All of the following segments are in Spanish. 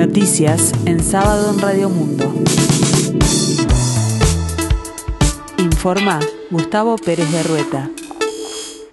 Noticias en sábado en Radio Mundo. Informa Gustavo Pérez de Rueta.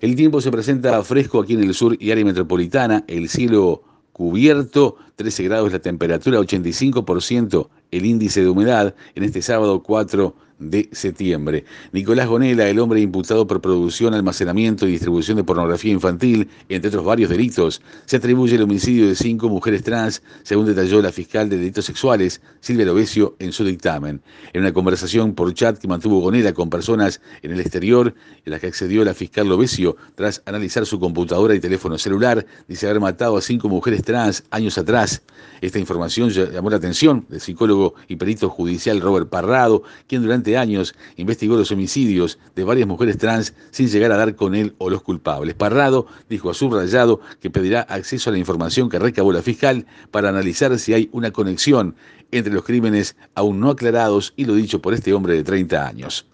El tiempo se presenta fresco aquí en el sur y área metropolitana, el cielo cubierto, 13 grados la temperatura, 85% el índice de humedad en este sábado 4 de septiembre. Nicolás Gonela, el hombre imputado por producción, almacenamiento y distribución de pornografía infantil, entre otros varios delitos, se atribuye el homicidio de cinco mujeres trans, según detalló la fiscal de delitos sexuales, Silvia Lovesio, en su dictamen. En una conversación por chat que mantuvo Gonela con personas en el exterior, en la que accedió la fiscal Lovesio, tras analizar su computadora y teléfono celular, dice haber matado a cinco mujeres trans años atrás. Esta información llamó la atención del psicólogo y perito judicial Robert Parrado, quien durante años investigó los homicidios de varias mujeres trans sin llegar a dar con él o los culpables. Parrado dijo a subrayado que pedirá acceso a la información que recabó la fiscal para analizar si hay una conexión entre los crímenes aún no aclarados y lo dicho por este hombre de 30 años.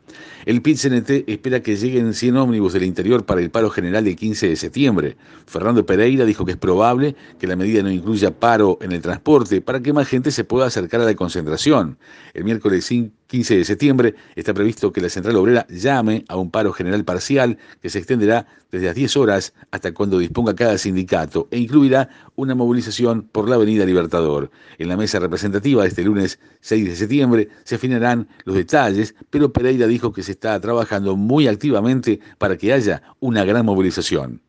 El PIT-CNT espera que lleguen 100 ómnibus del interior para el paro general del 15 de septiembre. Fernando Pereira dijo que es probable que la medida no incluya paro en el transporte para que más gente se pueda acercar a la concentración. El miércoles 15 de septiembre está previsto que la Central Obrera llame a un paro general parcial que se extenderá desde las 10 horas hasta cuando disponga cada sindicato e incluirá una movilización por la Avenida Libertador. En la mesa representativa de este lunes 6 de septiembre se afinarán los detalles, pero Pereira dijo que se está trabajando muy activamente para que haya una gran movilización.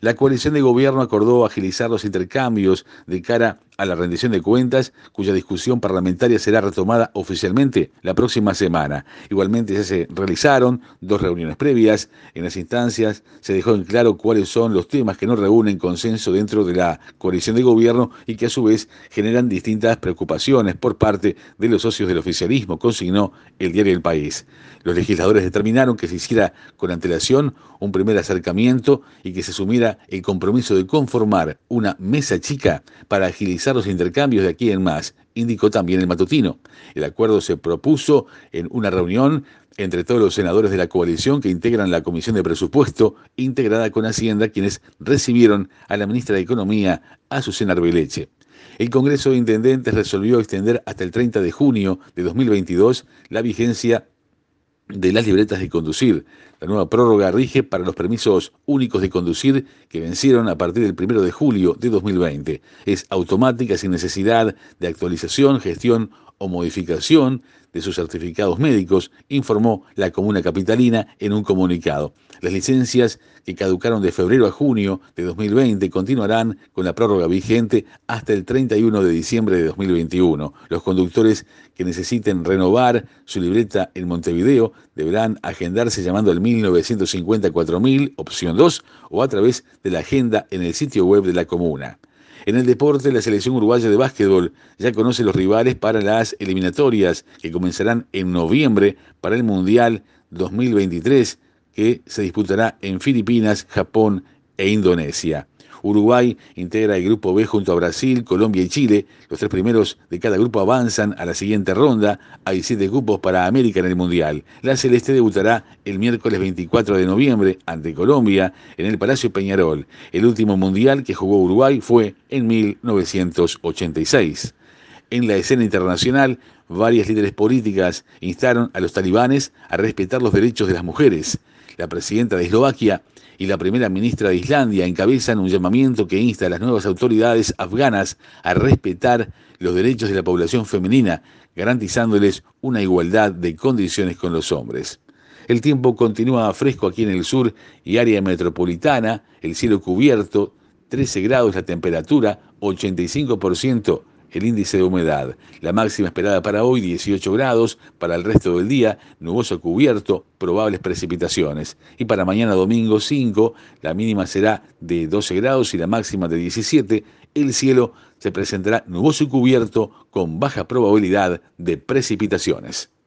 La coalición de gobierno acordó agilizar los intercambios de cara a la rendición de cuentas, cuya discusión parlamentaria será retomada oficialmente la próxima semana. Igualmente ya se realizaron dos reuniones previas. En las instancias se dejó en claro cuáles son los temas que no reúnen consenso dentro de la coalición de gobierno y que a su vez generan distintas preocupaciones por parte de los socios del oficialismo, consignó el diario El País. Los legisladores determinaron que se hiciera con antelación un primer acercamiento y que se asumiera el compromiso de conformar una mesa chica para agilizar los intercambios de aquí en más, indicó también el matutino. El acuerdo se propuso en una reunión entre todos los senadores de la coalición que integran la Comisión de Presupuesto, integrada con Hacienda, quienes recibieron a la ministra de Economía, Azucena Arbeleche. El Congreso de Intendentes resolvió extender hasta el 30 de junio de 2022 la vigencia de las libretas de conducir. La nueva prórroga rige para los permisos únicos de conducir que vencieron a partir del 1 de julio de 2020. Es automática sin necesidad de actualización, gestión o modificación de sus certificados médicos, informó la comuna capitalina en un comunicado. Las licencias que caducaron de febrero a junio de 2020 continuarán con la prórroga vigente hasta el 31 de diciembre de 2021. Los conductores que necesiten renovar su libreta en Montevideo deberán agendarse llamando al 1954.000, opción 2, o a través de la agenda en el sitio web de la comuna. En el deporte, la selección uruguaya de básquetbol. Ya conoce los rivales para las eliminatorias que comenzarán en noviembre para el Mundial 2023 que se disputará en Filipinas, Japón e Indonesia. Uruguay integra el grupo B junto a Brasil, Colombia y Chile. Los tres primeros de cada grupo avanzan a la siguiente ronda. Hay siete cupos para América en el Mundial. La Celeste debutará el miércoles 24 de noviembre ante Colombia en el Palacio Peñarol. El último Mundial que jugó Uruguay fue en 1986. En la escena internacional, varias líderes políticas instaron a los talibanes a respetar los derechos de las mujeres. La presidenta de Eslovaquia y la primera ministra de Islandia encabezan un llamamiento que insta a las nuevas autoridades afganas a respetar los derechos de la población femenina, garantizándoles una igualdad de condiciones con los hombres. El tiempo continúa fresco aquí en el sur y área metropolitana, el cielo cubierto, 13 grados la temperatura, 85% el índice de humedad. La máxima esperada para hoy 18 grados, para el resto del día nuboso cubierto, probables precipitaciones. Y para mañana domingo 5, la mínima será de 12 grados y la máxima de 17. El cielo se presentará nuboso y cubierto con baja probabilidad de precipitaciones.